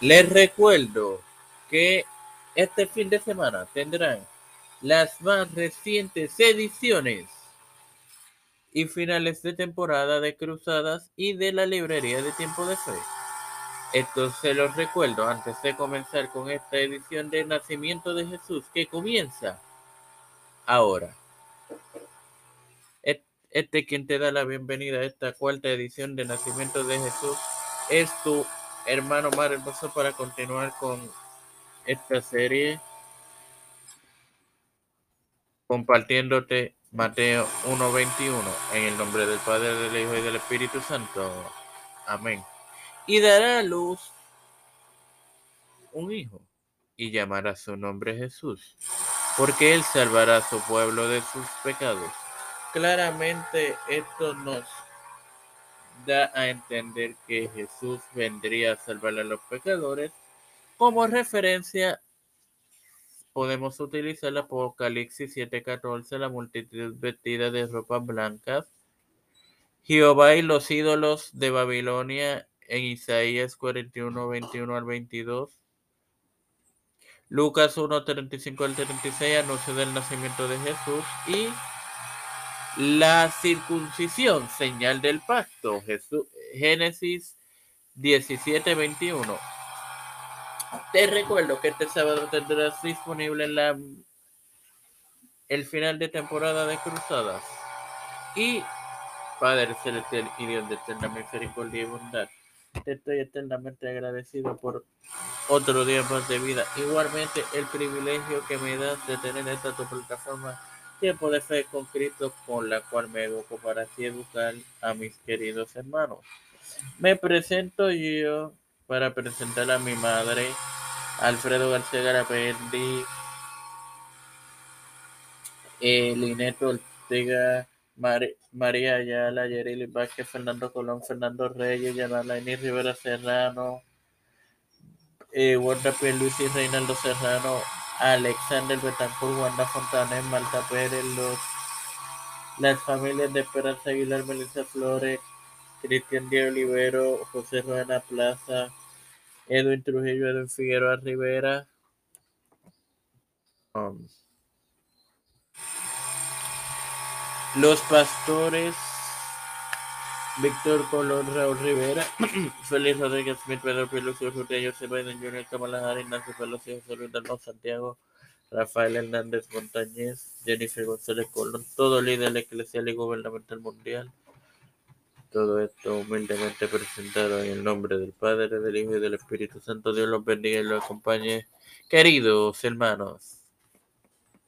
Les recuerdo que este fin de semana tendrán las más recientes ediciones y finales de temporada de Cruzadas y de la librería de Tiempo de Fe. Esto se los recuerdo antes de comenzar con esta edición de Nacimiento de Jesús que comienza ahora. Este quien te da la bienvenida a esta cuarta edición de Nacimiento de Jesús es tu hermano Mar Hermoso para continuar con esta serie compartiéndote Mateo 1:21 en el nombre del Padre, del Hijo y del Espíritu Santo. Amén. Y dará a luz un hijo y llamará su nombre Jesús, porque él salvará a su pueblo de sus pecados. Claramente esto nos da a entender que Jesús vendría a salvar a los pecadores. Como referencia, podemos utilizar el Apocalipsis 7:14, la multitud vestida de ropas blancas, Jehová y los ídolos de Babilonia en Isaías 41, 21 al 22. Lucas 1, 35 al 36, anuncio del nacimiento de Jesús y la circuncisión, señal del pacto. Jesús, Génesis 17, 21. Te recuerdo que este sábado tendrás disponible la, el final de temporada de Cruzadas. Y Padre Celestial y Dios de eterna misericordia y bondad, te estoy eternamente agradecido por otro día más de vida. Igualmente el privilegio que me das de tener esta tu plataforma tiempo de fe con Cristo con la cual me educo para así educar a mis queridos hermanos. Me presento yo para presentar a mi madre, Alfredo García Garapendi, eh, Lineto Ortega, María Ayala, Yerili Vázquez, Fernando Colón, Fernando Reyes, Yanala Inés Rivera Serrano, eh, Wanda Luis y Reinaldo Serrano, Alexander Betancourt, Wanda Fontanes, Malta Pérez, los, las familias de Esperanza Aguilar, Melissa Flores, Cristian Díaz Olivero, José Ruena Plaza, Edwin Trujillo, Edwin Figueroa Rivera. Um, los pastores Víctor Colón, Raúl Rivera, Félix Rodríguez Smith, Pedro Pilo, Jorge José Biden Jr., Kamala Nancy Pelosi, José Luis Santiago, Rafael Hernández Montañez, Jennifer González Colón, todo líder eclesial y gubernamental mundial. Todo esto humildemente presentado en el nombre del Padre, del Hijo y del Espíritu Santo. Dios los bendiga y los acompañe. Queridos hermanos.